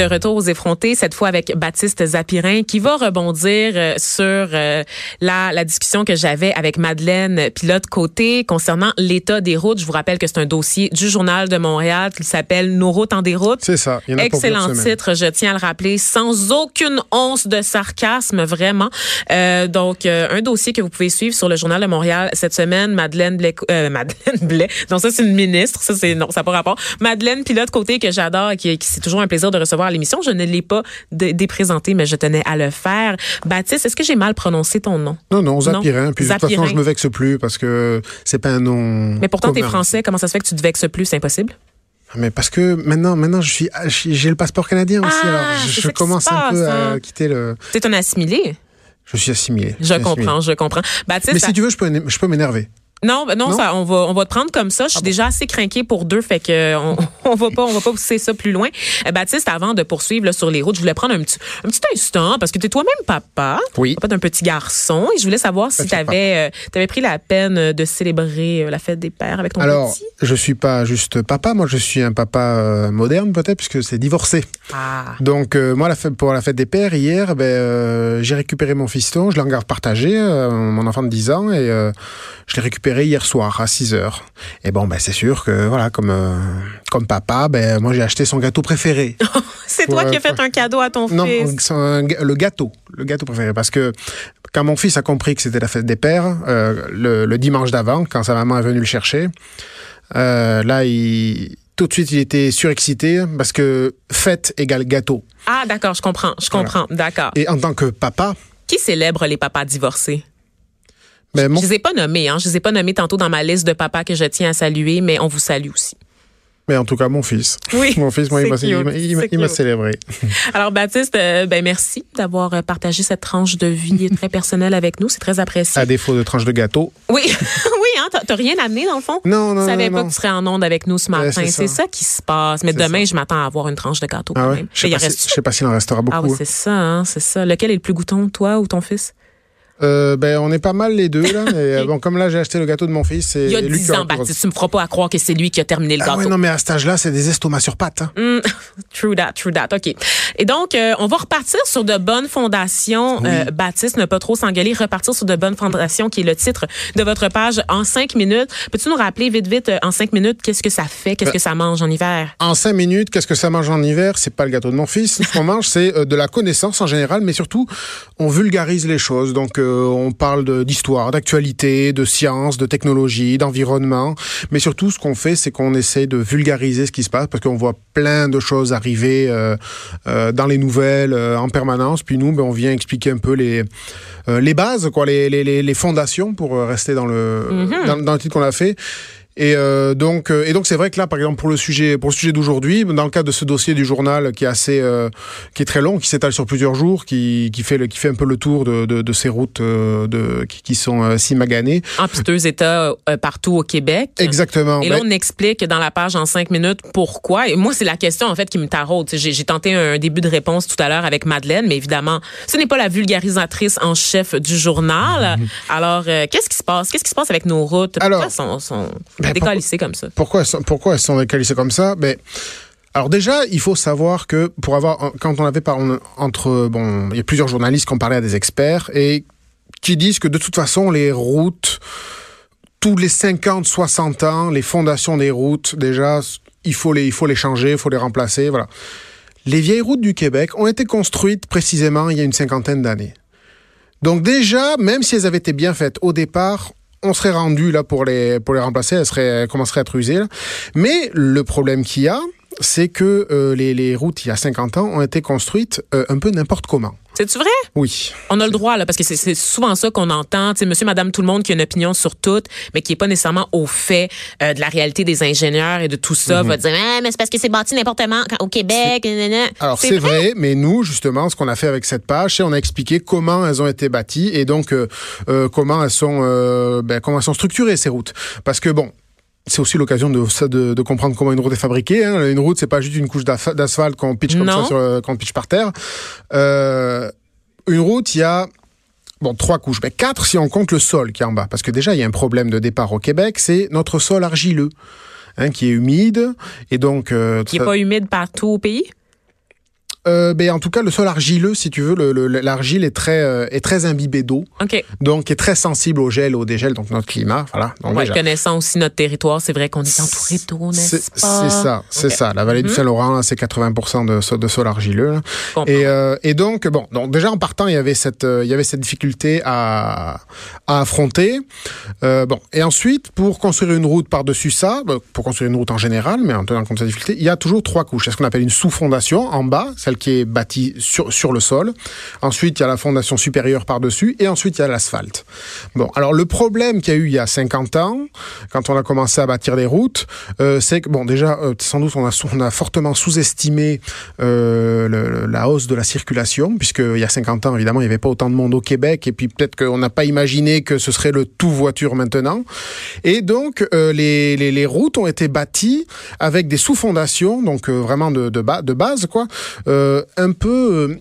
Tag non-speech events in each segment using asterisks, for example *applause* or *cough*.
De retour aux effrontés, cette fois avec Baptiste Zapirin, qui va rebondir euh, sur euh, la, la discussion que j'avais avec Madeleine Pilote Côté concernant l'état des routes. Je vous rappelle que c'est un dossier du Journal de Montréal qui s'appelle Nos routes en déroute. C'est ça. Il y en a Excellent titre, je tiens à le rappeler, sans aucune once de sarcasme, vraiment. Euh, donc, un dossier que vous pouvez suivre sur le Journal de Montréal cette semaine. Madeleine Blais, Madeleine *laughs* Blais. Non, ça c'est une ministre. Ça c'est non, ça n'a pas rapport. Madeleine Pilote Côté que j'adore, qui, qui c'est toujours un plaisir de recevoir l'émission. Je ne l'ai pas dé- déprésenté, mais je tenais à le faire. Baptiste, est-ce que j'ai mal prononcé ton nom? Non, non, Zapirin. Puis de toute Zapirin. façon, je me vexe plus parce que c'est pas un nom. Mais pourtant, t'es commun. français. Comment ça se fait que tu te vexes plus? C'est impossible? Mais parce que maintenant, maintenant, je suis, j'ai le passeport canadien aussi. Ah, alors, je, commence un peu à hein. quitter le. T'es un assimilé? Je suis assimilé. Je assimilé. comprends, je comprends. Baptiste, Mais si tu veux, je peux, je peux m'énerver. Non, ben non, Non? Ça, on va on va te prendre comme ça. Je suis déjà assez craqué pour deux, fait que on, *laughs* on va pas on va pas pousser ça plus loin. Euh, Baptiste, avant de poursuivre là, sur les routes, je voulais prendre un petit un petit instant parce que tu es toi-même papa, Oui. papa d'un petit garçon, et je voulais savoir si tu avais pris la peine de célébrer euh, la fête des pères avec ton Alors, petit? je suis pas juste papa. Moi, je suis un papa euh, moderne peut-être puisque c'est divorcé. Ah. Donc euh, moi, la fête, pour la fête des pères, hier, ben, euh, j'ai récupéré mon fiston, je l'ai en garde partagée, euh, mon enfant de 10 ans, et euh, je l'ai récupéré hier soir à 6 heures. Et bon, ben, c'est sûr que voilà, comme, euh, comme papa, ben, moi j'ai acheté son gâteau préféré. *laughs* C'est toi qui as fait un cadeau à ton non, fils. ga- le gâteau, le gâteau préféré, parce que quand mon fils a compris que c'était la fête des pères, euh, le, le dimanche d'avant, quand sa maman est venue le chercher, euh, là, il, tout de suite, il était surexcité parce que fête égale gâteau. Ah, d'accord, je comprends, je comprends, d'accord. Et en tant que papa, Qui célèbre les papas divorcés? Ben, mon Je les ai pas nommés, hein. Je les ai pas nommés tantôt dans ma liste de papas que je tiens à saluer, mais on vous salue aussi. Mais en tout cas, mon fils. Oui, *laughs* Mon fils, moi, il m'a- célébré. *laughs* Alors Baptiste, euh, ben merci d'avoir euh, partagé cette tranche de vie *laughs* très personnelle avec nous, c'est très apprécié. À défaut de tranche de gâteau. Oui, oui, hein, t'as- rien amené dans le fond? Non, non, Je savais non, pas non. que tu serais en onde avec nous ce matin. c'est c'est ça. ça. qui se passe. Mais demain, ça. je m'attends à avoir une tranche de gâteau Ah quand ouais? même. Je sais Mais pas, si- reste- pas s'il en restera beaucoup. Ah oui, c'est ça, hein, c'est ça. Lequel est le plus goûton, toi ou ton fils? Euh, ben, on est pas mal les deux, là. Mais euh, *laughs* bon, comme là, j'ai acheté le gâteau de mon fils, c'est Il y a lui 10 qui aura ans, Baptiste. Tu me feras pas à croire que c'est lui qui a terminé le Ah gâteau. ouais, non, mais à cet âge-là, c'est des estomacs sur pattes. hein. Mm, *laughs* true that, true that. OK. Et donc, euh, on va repartir sur de bonnes fondations. Euh, Baptiste, ne pas trop s'engueuler, repartir sur de bonnes fondations, qui est le titre de votre page en cinq minutes. Peux-tu nous rappeler vite, vite, en cinq minutes, qu'est-ce que ça fait? Qu'est-ce que ça mange en hiver? En cinq minutes, qu'est-ce que ça mange en hiver? C'est pas le gâteau de mon fils. Ce qu'on mange, c'est de la connaissance en général, mais surtout, on vulgarise les choses. Donc, on parle d'histoire, d'actualité, de science, de technologie, d'environnement. Mais surtout, ce qu'on fait, c'est qu'on essaie de vulgariser ce qui se passe, parce qu'on voit plein de choses arriver euh, euh, dans les nouvelles euh, en permanence. Puis nous, ben, on vient expliquer un peu les euh, les bases, quoi, les, les, les, les fondations pour euh, rester dans le dans, dans le titre qu'on a fait. Et euh, donc, euh, et donc c'est vrai que là, par exemple, pour le sujet, pour le sujet d'aujourd'hui, dans le cadre de ce dossier du journal qui est assez, euh, qui est très long, qui s'étale sur plusieurs jours, qui, qui fait, le, qui fait un peu le tour de, de, de ces routes euh, de, qui, qui sont si maganées. En piteux état partout au Québec. Exactement. Et là, Ben, on explique dans la page en cinq minutes pourquoi. Et moi, c'est la question, en fait, qui me taraude. J'ai tenté un début de réponse tout à l'heure avec Madeleine, mais évidemment, ce n'est pas la vulgarisatrice en chef du journal. *laughs* Alors, qu'est-ce qui se passe? Qu'est-ce qui se passe avec nos routes? Alors, elles sont, sont ben, décalissées comme ça? Pourquoi elles sont, pourquoi elles sont décalissées comme ça? Ben, alors déjà, il faut savoir que pour avoir, quand on avait par, on- entre, bon, il y a plusieurs journalistes qui ont parlé à des experts et qui disent que de toute façon, les routes, tous les 50, 60 ans, les fondations des routes, déjà, il faut les, il faut les changer, il faut les remplacer, voilà. Les vieilles routes du Québec ont été construites précisément il y a une cinquantaine d'années. Donc déjà, même si elles avaient été bien faites au départ, on serait rendu là pour les pour les remplacer, elles seraient elles commenceraient à être usées. là. Mais le problème qu'il y a, c'est que euh, les, les routes il y a 50 ans ont été construites euh, un peu n'importe comment. C'est-tu vrai? Oui. On a le droit, là, parce que c'est- souvent ça qu'on entend. Sais, monsieur, madame, tout le monde qui a une opinion sur tout, mais qui est pas nécessairement au fait euh, de la réalité des ingénieurs et de tout ça, va dire, ah, mais c'est parce que c'est bâti n'importe comment au Québec. Alors c'est vrai, mais nous justement, ce qu'on a fait avec cette page, c'est on a expliqué comment elles ont été bâties et donc euh, euh, comment elles sont, ben, comment elles sont structurées ces routes. Parce que bon. C'est aussi l'occasion de, de, de comprendre comment une route est fabriquée. Hein. Une route, c'est pas juste une couche d'asphalte qu'on pitch comme Non. ça, sur, euh, pitch par terre. Euh, une route, il y a bon trois couches, mais quatre si on compte le sol qui est en bas, parce que déjà il y a un problème de départ au Québec, c'est notre sol argileux. Hein, qui est humide et donc euh, Qui est ça- pas humide partout au pays? Euh, ben, en tout cas le sol argileux si tu veux le- le- l'argile est très euh, est très imbibée d'eau OK. donc est très sensible au gel au dégel donc notre climat voilà donc Ouais, déjà. connaissant aussi notre territoire, c'est vrai qu'on est entouré d'eau, C'est n'est-ce c'est pas? ça, c'est ça. La vallée du Mhm. Saint-Laurent, c'est 80% de, sol- de sol argileux. Et, euh, et donc, bon, donc déjà en partant, il y avait cette, euh, il y avait cette difficulté à, à affronter. Bon, et ensuite, pour construire une route par-dessus ça, bon, pour construire une route en général, mais en tenant compte de cette difficulté, il y a toujours trois couches. C'est ce qu'on appelle une sous-fondation en bas, qui est bâtie sur, le sol. Ensuite, il y a la fondation supérieure par-dessus, et ensuite, il y a l'asphalte. Bon, alors le problème qu'il y a eu il y a 50 ans, quand on a commencé à bâtir des routes, euh, c'est que, bon, déjà, euh, sans doute, on a, fortement sous-estimé euh, la hausse de la circulation, puisqu'il y a 50 ans, évidemment, il n'y avait pas autant de monde au Québec, et puis peut-être qu'on n'a pas imaginé que ce serait le tout voiture maintenant. Et donc, les, routes ont été bâties avec des sous-fondations, donc vraiment de, de, ba- de base, quoi, un peu... euh,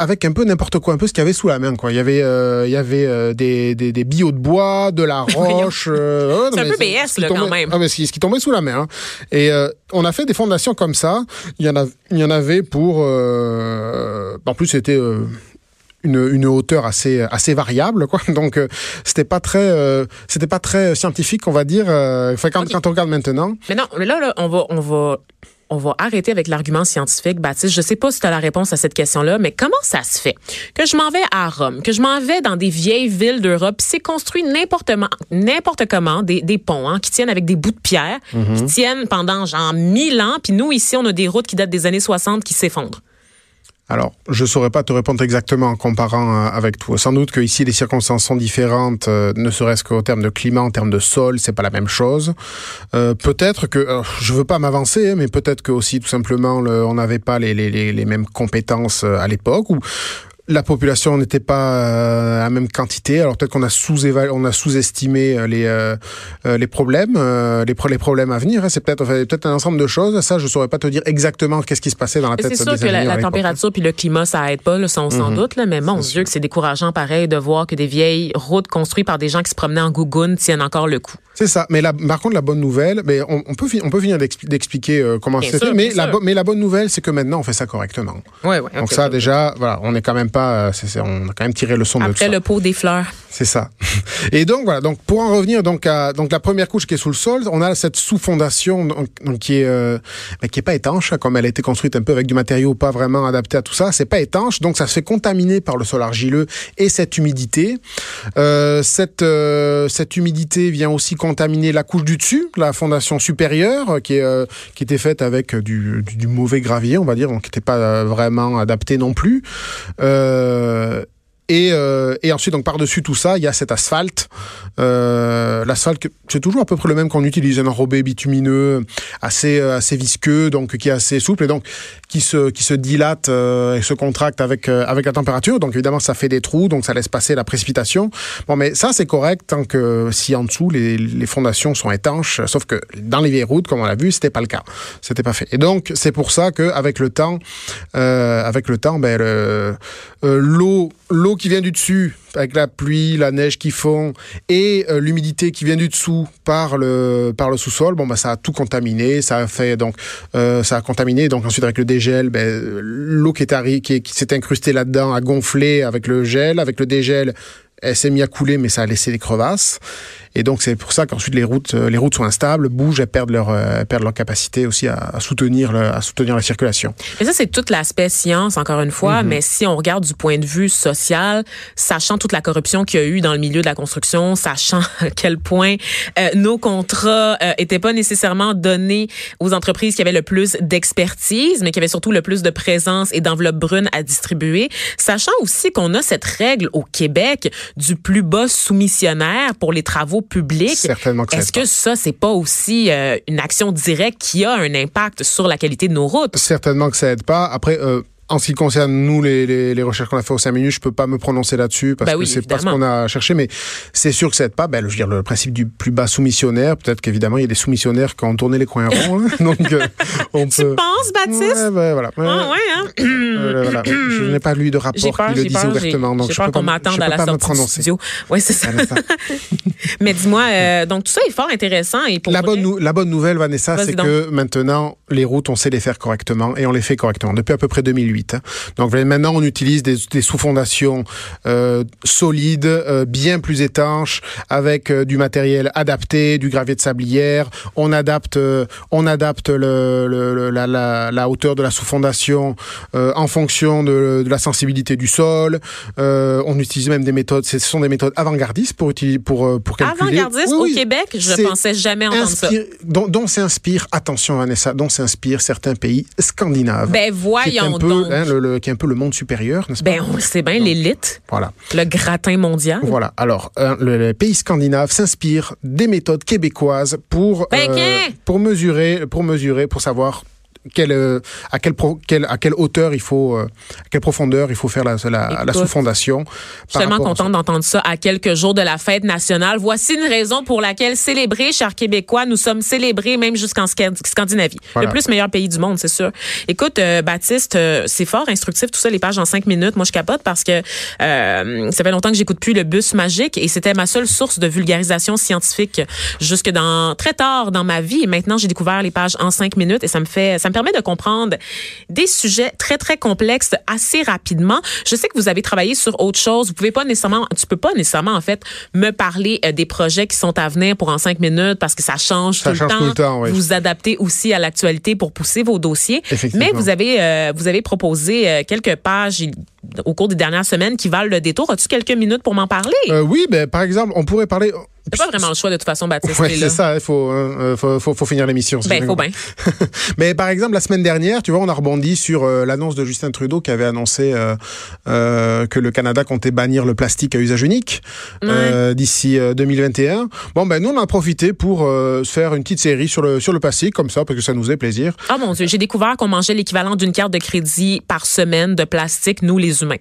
avec un peu n'importe quoi, un peu ce qu'il y avait sous la main. Quoi. Il y avait, euh, il y avait euh, des, des, des billots de bois, de la *laughs* roche. euh, C'est un peu BS, là, quand même. Ah, mais ce qui, tombait sous la main. hein. Et euh, on a fait des fondations comme ça. Il y en, a, il y en avait pour... euh, en plus, c'était... euh, une, une hauteur assez assez variable quoi *laughs* donc euh, c'était pas très euh, c'était pas très scientifique on va dire euh, enfin, quand, quand on regarde maintenant Mais non, mais là, là, on va, on va, on va arrêter avec l'argument scientifique, Baptiste. Je sais pas si tu as la réponse à cette question-là, mais comment ça se fait que je m'en vais à Rome, que je m'en vais dans des vieilles villes d'Europe, puis c'est construit n'importe comment, des, des ponts hein, qui tiennent avec des bouts de pierre, qui tiennent pendant genre mille ans, puis nous ici, on a des routes qui datent des années 60 qui s'effondrent. Alors, je saurais pas te répondre exactement en comparant euh, avec toi. Sans doute que ici les circonstances sont différentes, euh, ne serait-ce qu'au terme de climat, en termes de sol, c'est pas la même chose. Euh, peut-être que, euh, je veux pas m'avancer, hein, mais peut-être que aussi tout simplement le- on n'avait pas les, les, les, les mêmes compétences euh, à l'époque ou la population n'était pas euh, à la même quantité. Alors peut-être qu'on a sous on a sous-estimé euh, les euh, les problèmes, euh, les, pro- les problèmes à venir. hein. C'est peut-être enfin, peut-être un ensemble de choses. Ça, je saurais pas te dire exactement qu'est-ce qui se passait dans la tête C'est des sûr que la, température puis le climat, ça aide pas, là, ça, on s'en doute, là, mais mon Dieu, que c'est décourageant pareil de voir que des vieilles routes construites par des gens qui se promenaient en gougoune tiennent encore le coup. C'est ça. Mais la, par contre, la bonne nouvelle, mais on, on peut, on peut finir d'expli- d'expliquer euh, comment c'est fait. Mais la, mais bonne nouvelle, c'est que maintenant, on fait ça correctement. Ouais, ouais. Donc ça, déjà, voilà, on n'est quand même pas, euh, on a quand même tiré le son de tout Après ça. le pot des fleurs. C'est ça. Et donc voilà. Donc pour en revenir donc à donc la première couche qui est sous le sol, on a cette sous-fondation donc, donc, qui est euh, qui est pas étanche, hein, comme elle a été construite un peu avec du matériau pas vraiment adapté à tout ça. C'est pas étanche, donc ça se fait contaminer par le sol argileux et cette humidité. Euh, cette euh, cette humidité vient aussi contaminer la couche du dessus, la fondation supérieure, qui est qui était faite avec du, du, du mauvais gravier, on va dire, donc qui n'était pas vraiment adapté non plus. Euh, euh, et, euh, et ensuite, donc par-dessus tout ça, il y a cet asphalte. Euh, L'asphalte, c'est toujours à peu près le même qu'on utilise, un enrobé bitumineux, assez euh, assez visqueux, donc qui est assez souple et donc qui se qui se dilate et se contracte avec avec la température. Donc évidemment, ça fait des trous, donc ça laisse passer la précipitation. Bon, mais ça c'est correct tant que si en dessous les, les fondations sont étanches. Sauf que dans les vieilles routes, comme on l'a vu, c'était pas le cas. C'était pas fait. Et donc c'est pour ça que avec le temps, avec le temps, ben le- euh, l'eau qui vient du dessus avec la pluie, la neige qui fond et euh, l'humidité qui vient du dessous par le par le sous-sol, bon bah ça a tout contaminé, ça a fait donc euh, ça a contaminé donc ensuite avec le dégel, ben, l'eau qui est qui, qui s'est incrustée là-dedans a gonflé avec le gel, avec le dégel elle s'est mise à couler, mais ça a laissé des crevasses. Et donc, c'est pour ça qu'ensuite, les routes, euh, les routes sont instables, bougent, elles perdent leur, euh, perdent leur capacité aussi à, à soutenir, le- à soutenir la circulation. Et ça, c'est tout l'aspect science, encore une fois, Mhm. mais si on regarde du point de vue social, sachant toute la corruption qu'il y a eu dans le milieu de la construction, sachant *laughs* à quel point euh, nos contrats euh, étaient pas nécessairement donnés aux entreprises qui avaient le plus d'expertise, mais qui avaient surtout le plus de présence et d'enveloppes brunes à distribuer, sachant aussi qu'on a cette règle au Québec du plus bas soumissionnaire pour les travaux Certainement que ça Est-ce que ça, c'est pas aussi euh, une action directe qui a un impact sur la qualité de nos routes? Certainement que ça aide pas. Après, euh, en ce qui concerne nous les, les, les recherches qu'on a fait aux 5 minutes, je peux pas me prononcer là-dessus parce Ben que oui, c'est pas ce qu'on a cherché, mais c'est sûr que ça aide pas. Ben, je veux dire le principe du plus bas soumissionnaire. Peut-être qu'évidemment il y a des soumissionnaires qui ont tourné les coins ronds, hein. *laughs* donc euh, on *laughs* Tu peut. penses, Baptiste? Ouais, ben, voilà. Ah ouais, hein? *clears throat* Euh, voilà. *clears throat* Je n'ai pas lu de rapport peur, qui le disait ouvertement, donc je peur peux qu'on pas, à la pas me sortie du studio. Oui, c'est ça. Vanessa. *laughs* Mais dis-moi, euh, donc tout ça est fort intéressant et pour La vrai- bonne, nou- la bonne nouvelle, Vanessa, c'est que maintenant, les routes, on sait les faire correctement et on les fait correctement depuis à peu près 2008. hein. Donc maintenant, on utilise des, des sous-fondations euh, solides, euh, bien plus étanches, avec du matériel adapté, du gravier de sablière. On adapte, on adapte le, le- le- la, la- la hauteur de la sous-fondation en fonction de, de la sensibilité du sol. Euh, on utilise même des méthodes, ce sont des méthodes avant-gardistes pour utiliser, pour euh, pour calculer. Avant-gardiste Oui, au. Québec, je C'est pensais jamais entendre ça. Dont, dont s'inspire, attention Vanessa, dont s'inspirent certains pays scandinaves. Ben qui est voyons un peu, hein, le, le- qui est un peu le monde supérieur, n'est-ce pas? Ben on le sait bien, l'élite, Voilà. le gratin mondial. Voilà. Alors, hein, le, les pays scandinaves s'inspirent des méthodes québécoises pour euh, Ben, qu'un? pour mesurer, pour mesurer, pour savoir quelle, euh, à, quelle pro- quelle- à quelle hauteur il faut, euh, à quelle profondeur il faut faire la, la, la Écoute, sous-fondation. Je suis tellement contente d'entendre ça à quelques jours de la fête nationale. Voici une raison pour laquelle célébrer, chers Québécois, nous sommes célébrés même jusqu'en Sca- Scandinavie. Voilà. Le plus meilleur pays du monde, c'est sûr. Écoute, euh, Baptiste, euh, c'est fort instructif tout ça, les pages en cinq minutes. Moi, je capote parce que euh, ça fait longtemps que j'écoute plus le bus magique et c'était ma seule source de vulgarisation scientifique jusque dans très tard dans ma vie. Et maintenant, j'ai découvert les pages en cinq minutes et ça me fait, ça me permet de comprendre des sujets très très complexes assez rapidement. Je sais que vous avez travaillé sur autre chose. Vous pouvez pas nécessairement, tu peux pas nécessairement en fait me parler euh, des projets qui sont à venir pour en cinq minutes parce que ça change, Ça tout, change le tout le temps, oui. Vous adaptez aussi à l'actualité pour pousser vos dossiers. Mais vous avez euh, vous avez proposé euh, quelques pages au cours des dernières semaines qui valent le détour. As-tu quelques minutes pour m'en parler? Euh, oui, ben, par exemple, on pourrait parler. T'as pas vraiment le choix de toute façon, Baptiste. Ouais, c'est ça, il faut, euh, faut, faut, faut finir l'émission. si Ben, faut bien. *laughs* Mais par exemple, la semaine dernière, tu vois, on a rebondi sur euh, l'annonce de Justin Trudeau qui avait annoncé euh, que le Canada comptait bannir le plastique à usage unique d'ici euh, 2021. Bon, ben nous, on a profité pour faire une petite série sur le, sur le plastique, comme ça, parce que ça nous fait plaisir. Oh mon Dieu, j'ai découvert qu'on mangeait l'équivalent d'une carte de crédit par semaine de plastique, nous les humains.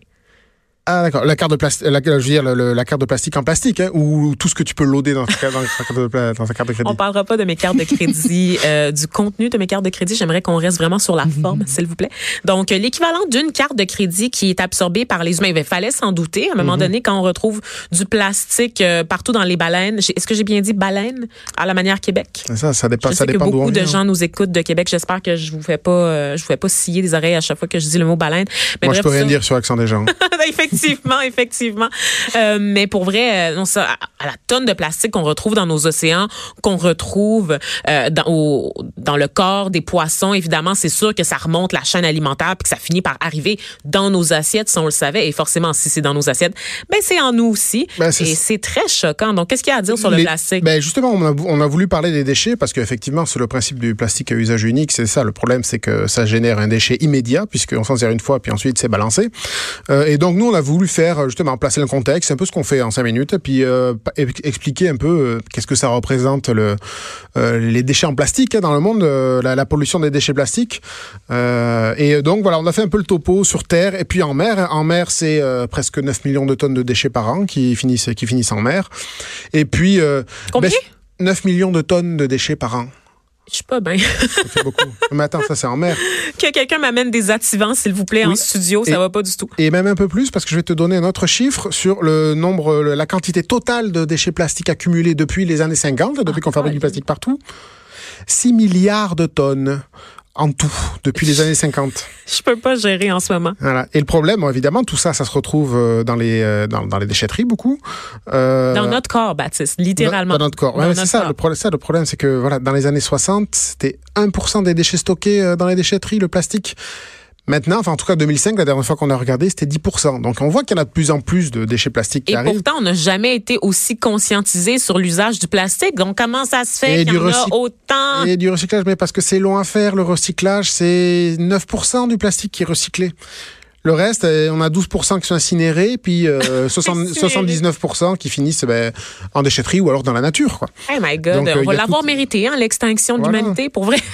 Ah d'accord, la carte de plastique, la, je veux dire le- la carte de plastique en plastique, hein, ou tout ce que tu peux loader dans ta, carte- dans ta carte de, dans ta carte de crédit? On parlera pas de mes cartes de crédit, *laughs* euh, du contenu de mes cartes de crédit. J'aimerais qu'on reste vraiment sur la forme, s'il vous plaît. Donc, euh, l'équivalent d'une carte de crédit qui est absorbée par les humains. Il fallait s'en douter. À un moment donné, quand on retrouve du plastique euh, partout dans les baleines, est-ce que j'ai bien dit baleine à la manière Québec? Ça, ça dépend, Je ça sais que dépend d'où on beaucoup de vient. gens nous écoutent de Québec. J'espère que je vous fais pas, euh, je vous fais pas scier des oreilles à chaque fois que je dis le mot baleine. Mais Moi, je peux rien ça- dire sur l'accent des gens. *laughs* effectivement, *laughs* effectivement. Euh, mais pour vrai, euh, non, ça, à, la tonne de plastique qu'on retrouve dans nos océans, qu'on retrouve euh, dans, au- dans le corps des poissons, évidemment, c'est sûr que ça remonte la chaîne alimentaire puis que ça finit par arriver dans nos assiettes, si on le savait. Et forcément, si c'est dans nos assiettes, ben c'est en nous aussi. Ben, Et c'est très choquant. Donc, qu'est-ce qu'il y a à dire sur le Les- plastique? Ben justement, on a, vou- on a voulu parler des déchets parce qu'effectivement, c'est le principe du plastique à usage unique. C'est ça. Le problème, c'est que ça génère un déchet immédiat puisqu'on s'en sert une fois puis ensuite c'est balancé. Euh, et donc nous, on a voulu faire euh, justement placer le contexte, un peu ce qu'on fait en cinq minutes, puis euh, expliquer un peu euh, qu'est-ce que ça représente le, les déchets en plastique hein, dans le monde, la, la pollution des déchets plastiques. Et donc voilà, on a fait un peu le topo sur terre et puis en mer. En mer, c'est presque 9 millions de tonnes de déchets par an qui finissent qui finissent en mer. Et puis Combien? 9 millions de tonnes de déchets par an. Je suis pas bien. Ça fait *laughs* beaucoup. Mais attends, ça c'est en mer. que quelqu'un m'amène des activants, s'il vous plaît, en studio. Ça Et- va pas du tout. Et même un peu plus parce que je vais te donner un autre chiffre sur le nombre, la quantité totale de déchets plastiques accumulés depuis les années 50, depuis qu'on fabrique du plastique partout. 6 milliards de tonnes en tout depuis les années 50. Je peux pas gérer en ce moment. Voilà. Et le problème, évidemment, tout ça, ça se retrouve euh, dans les, euh, dans, dans les déchetteries beaucoup. Euh, Dans notre corps, Baptiste, littéralement. Dans, dans notre corps. Ouais, c'est ça, corps. le problème, ça. Le problème, c'est que voilà, dans les années 60, c'était 1% des déchets stockés dans les déchetteries, le plastique. Maintenant, enfin en tout cas 2005, la dernière fois qu'on a regardé, c'était 10%. Donc on voit qu'il y en a de plus en plus de déchets plastiques qui Et arrivent. pourtant, on n'a jamais été aussi conscientisé sur l'usage du plastique. Donc, comment ça se fait qu'il y en a autant? Et du recyclage, mais parce que c'est long à faire, le recyclage, c'est 9% du plastique qui est recyclé. Le reste, euh, on a 12% qui sont incinérés, puis euh, *laughs* 60 79% qui finissent ben, en déchetterie ou alors dans la nature. Quoi. Oh my God, Donc, euh, on va l'avoir tout- mérité, hein, l'extinction de Voilà. l'humanité, pour vrai. *laughs*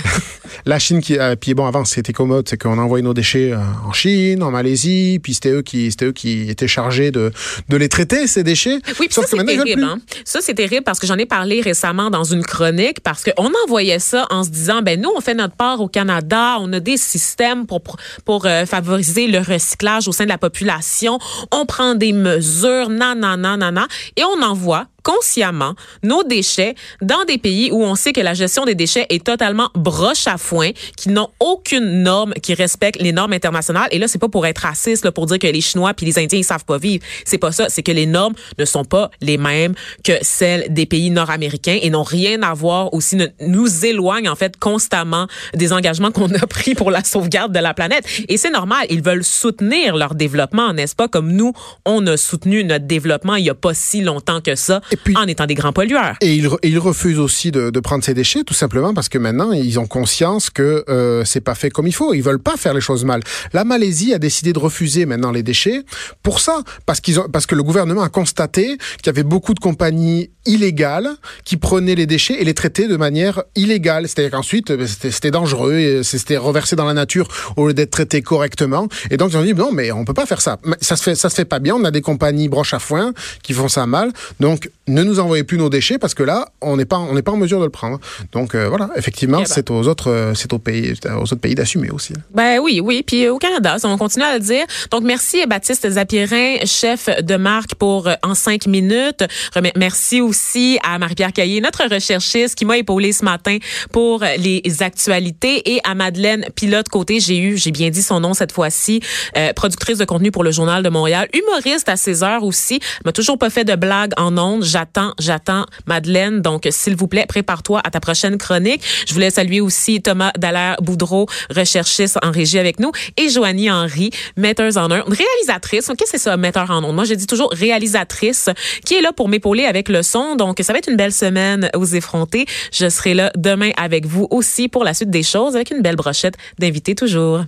La Chine qui, euh, puis bon, avant c'était commode, c'est qu'on envoyait nos déchets euh, en Chine, en Malaisie, puis c'était eux qui, eux qui étaient chargés de, de les traiter ces déchets. Oui, puis ça, c'est terrible. Hein? Ça, c'est terrible parce que j'en ai parlé récemment dans une chronique parce qu'on envoyait ça en se disant, ben nous, on fait notre part au Canada, on a des systèmes pour, pour favoriser le recyclage au sein de la population, on prend des mesures, nanana, nanana, et on envoie consciemment nos déchets dans des pays où on sait que la gestion des déchets est totalement broche à foin, qui n'ont aucune norme qui respecte les normes internationales. Et là, c'est pas pour être raciste, là, pour dire que les Chinois puis les Indiens ils savent pas vivre. C'est pas ça. C'est que les normes ne sont pas les mêmes que celles des pays nord-américains et n'ont rien à voir aussi nous éloignent en fait constamment des engagements qu'on a pris pour la sauvegarde de la planète. Et c'est normal. Ils veulent soutenir leur développement, n'est-ce pas? Comme nous, on a soutenu notre développement il y a pas si longtemps que ça puis- en étant des grands pollueurs. Et ils, re- et ils refusent aussi de, de prendre ces déchets, tout simplement parce que maintenant ils ont conscience que euh, c'est pas fait comme il faut. Ils veulent pas faire les choses mal. La Malaisie a décidé de refuser maintenant les déchets pour ça, parce qu'ils ont, parce que le gouvernement a constaté qu'il y avait beaucoup de compagnies illégales qui prenaient les déchets et les traitaient de manière illégale. C'est-à-dire qu'ensuite euh, c'était dangereux, et c'était reversé dans la nature au lieu d'être traité correctement. Et donc ils ont dit non, mais on peut pas faire ça. Ça se fait, ça se fait pas bien. On a des compagnies broche à foin qui font ça mal. Donc ne nous envoyez plus nos déchets parce que là on n'est pas on n'est pas en mesure de le prendre. Donc euh, voilà, effectivement Eh ben. c'est aux autres euh, c'est aux pays aux autres pays d'assumer aussi. Ben oui, oui. Puis au Canada, ça, on continue à le dire. Donc merci Baptiste Zapirin, chef de marque pour euh, En cinq minutes. Remer- Merci aussi à Marie-Pierre Caillé, notre recherchiste qui m'a épaulé ce matin pour les actualités et à Madeleine Pilote côté. J'ai eu, j'ai bien dit son nom cette fois-ci, euh, productrice de contenu pour le Journal de Montréal, humoriste à 16 heures aussi. M'a toujours pas fait de blague en ondes. J'attends, j'attends Madeleine. Donc s'il vous plaît, prépare-toi à ta prochaine chronique. Je voulais saluer aussi Thomas Dallaire Boudreau, recherchiste en régie avec nous, et Joanie Henry, metteuse en ondes, réalisatrice. Qu'est-ce que c'est ça, metteur en ondes? Moi, je dis toujours réalisatrice, qui est là pour m'épauler avec le son. Donc, ça va être une belle semaine aux effrontés. Je serai là demain avec vous aussi pour la suite des choses, avec une belle brochette d'invités toujours.